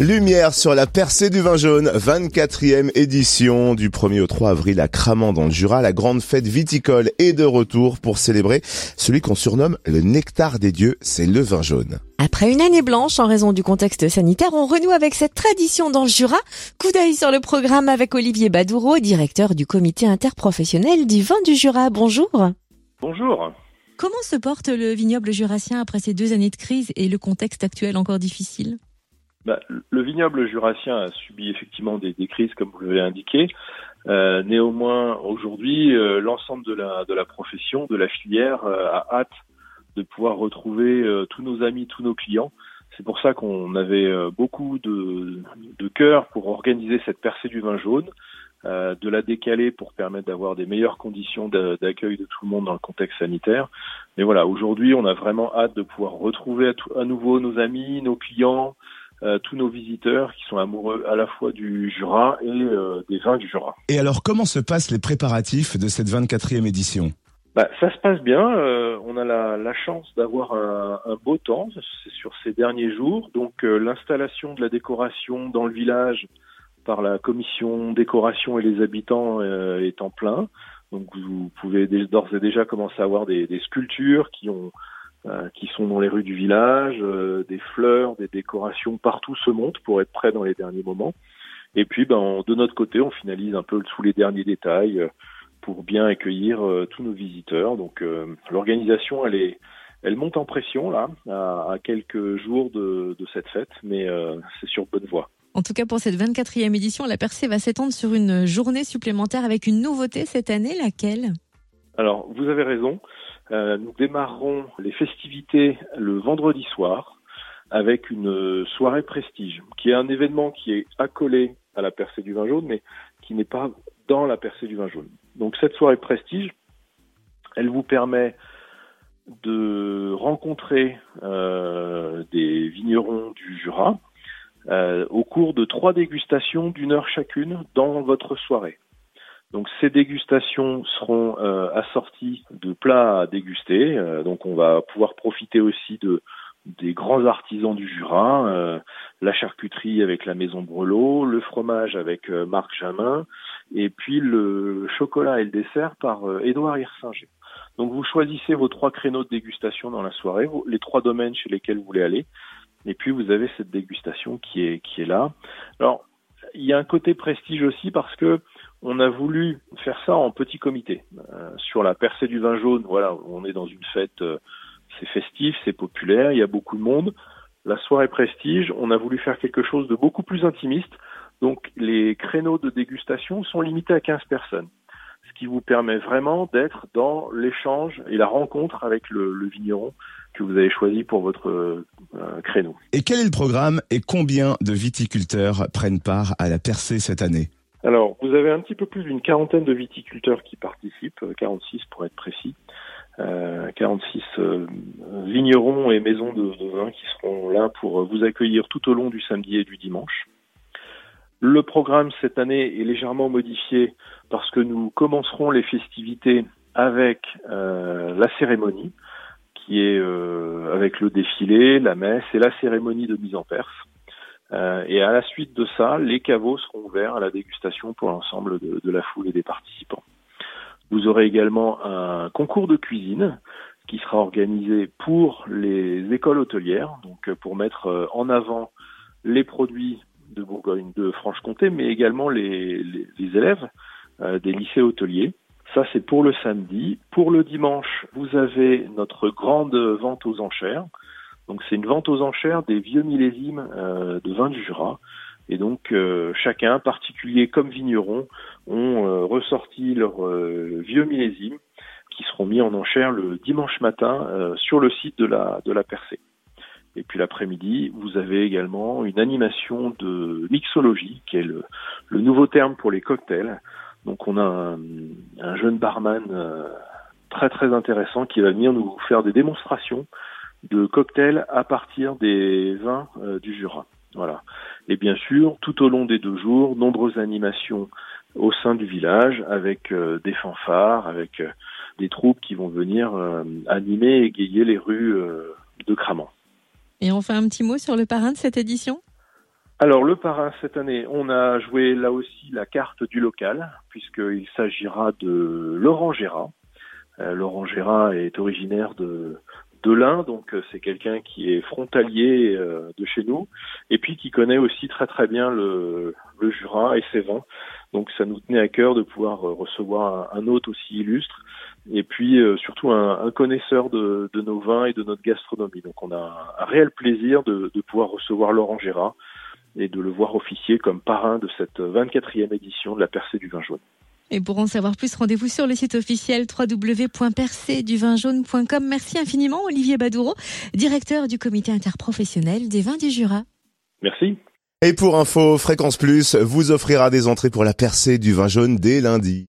Lumière sur la percée du vin jaune, 24e édition du 1er au 3 avril à Cramant dans le Jura. La grande fête viticole est de retour pour célébrer celui qu'on surnomme le nectar des dieux, c'est le vin jaune. Après une année blanche en raison du contexte sanitaire, on renoue avec cette tradition dans le Jura. Coup d'œil sur le programme avec Olivier Badoureau, directeur du comité interprofessionnel du vin du Jura. Bonjour. Bonjour. Comment se porte le vignoble jurassien après ces deux années de crise et le contexte actuel encore difficile? Bah, le vignoble jurassien a subi effectivement des, des crises, comme vous l'avez indiqué. Euh, néanmoins, aujourd'hui, euh, l'ensemble de la, de la profession, de la filière, euh, a hâte de pouvoir retrouver euh, tous nos amis, tous nos clients. C'est pour ça qu'on avait beaucoup de, de cœur pour organiser cette percée du vin jaune, de la décaler pour permettre d'avoir des meilleures conditions d'accueil de tout le monde dans le contexte sanitaire. Mais voilà, aujourd'hui, on a vraiment hâte de pouvoir retrouver à, à nouveau nos amis, nos clients, euh, tous nos visiteurs qui sont amoureux à la fois du Jura et euh, des vins du Jura. Et alors, comment se passent les préparatifs de cette 24e édition? Bah, ça se passe bien. Euh, on a la, la chance d'avoir un, un, beau temps sur ces derniers jours. Donc l'installation de la décoration dans le village par la commission décoration et les habitants est en plein. Donc vous pouvez d'ores et déjà commencer à avoir des, des sculptures qui ont qui sont dans les rues du village, euh, des fleurs, des décorations partout se montent pour être prêts dans les derniers moments. Et puis, ben, de notre côté, on finalise un peu sous les derniers détails euh, pour bien accueillir tous nos visiteurs. Donc, l'organisation, elle est, elle monte en pression là, à, quelques jours de, de cette fête, mais c'est sur bonne voie. En tout cas, pour cette 24e édition, la percée va s'étendre sur une journée supplémentaire avec une nouveauté cette année, laquelle? Alors, vous avez raison. Euh, nous démarrerons les festivités le vendredi soir avec une soirée prestige, qui est un événement qui est accolé à la percée du vin jaune, mais qui n'est pas dans la percée du vin jaune. Donc cette soirée prestige, elle vous permet de rencontrer euh, des vignerons du Jura euh, au cours de trois dégustations d'une heure chacune dans votre soirée. Donc ces dégustations seront euh, assorties de plats à déguster. Euh, donc on va pouvoir profiter aussi de des grands artisans du Jura, euh, la charcuterie avec la maison Brelot, le fromage avec Marc Jamin, et puis le chocolat et le dessert par Édouard Hirsinger. Donc vous choisissez vos trois créneaux de dégustation dans la soirée, les trois domaines chez lesquels vous voulez aller, et puis vous avez cette dégustation qui est qui est là. Alors il y a un côté prestige aussi parce que on a voulu faire ça en petit comité. Euh, sur la percée du vin jaune, voilà, on est dans une fête, euh, c'est festif, c'est populaire, il y a beaucoup de monde. La soirée prestige, on a voulu faire quelque chose de beaucoup plus intimiste. Donc les créneaux de dégustation sont limités à 15 personnes, ce qui vous permet vraiment d'être dans l'échange et la rencontre avec le, vigneron que vous avez choisi pour votre euh, créneau. Et quel est le programme et combien de viticulteurs prennent part à la percée cette année? Vous avez un petit peu plus d'une quarantaine de viticulteurs qui participent, 46 euh, pour être précis, euh, 46 euh, vignerons et maisons de, vin qui seront là pour vous accueillir tout au long du samedi et du dimanche. Le programme cette année est légèrement modifié parce que nous commencerons les festivités avec euh, la cérémonie, qui est euh, avec le défilé, la messe et la cérémonie de mise en perse. Euh, et à la suite de ça, les caveaux seront ouverts à la dégustation pour l'ensemble de, la foule et des participants. Vous aurez également un concours de cuisine qui sera organisé pour les écoles hôtelières, donc euh, pour mettre euh, en avant les produits de Bourgogne, de Franche-Comté, mais également les, élèves des lycées hôteliers. Ça, c'est pour le samedi. Pour le dimanche, vous avez notre grande vente aux enchères donc c'est une vente aux enchères des vieux millésimes euh, de vin du Jura. Et donc euh, chacun, particulier comme vigneron, ont euh, ressorti leurs vieux millésimes qui seront mis en enchère le dimanche matin sur le site de la de la Percée. Et puis l'après-midi, vous avez également une animation de mixologie, qui est le, le nouveau terme pour les cocktails. Donc on a un, un jeune barman très très intéressant qui va venir nous faire des démonstrations de cocktails à partir des vins euh, du Jura. Voilà. Et bien sûr, tout au long des deux jours, nombreuses animations au sein du village avec euh, des fanfares, avec euh, des troupes qui vont venir animer et égayer les rues de Cramant. Et on fait un petit mot sur le parrain de cette édition? Alors le parrain cette année, on a joué là aussi la carte du local, puisqu'il s'agira de Laurent Gérard. Laurent Gérard est originaire de, de l'Ain, donc euh, c'est quelqu'un qui est frontalier euh, de chez nous, et puis qui connaît aussi très très bien le, Jura et ses vins. Donc ça nous tenait à cœur de pouvoir recevoir un, hôte aussi illustre, et puis surtout un, connaisseur de, de, nos vins et de notre gastronomie. Donc on a un, réel plaisir de, de pouvoir recevoir Laurent Gérard et de le voir officier comme parrain de cette 24e édition de la percée du vin jaune. Et pour en savoir plus, rendez-vous sur le site officiel www.percéduvinjaune.com. Merci infiniment Olivier Badoureau, directeur du comité interprofessionnel des vins du Jura. Merci. Et pour info, Fréquence Plus vous offrira des entrées pour la percée du vin jaune dès lundi.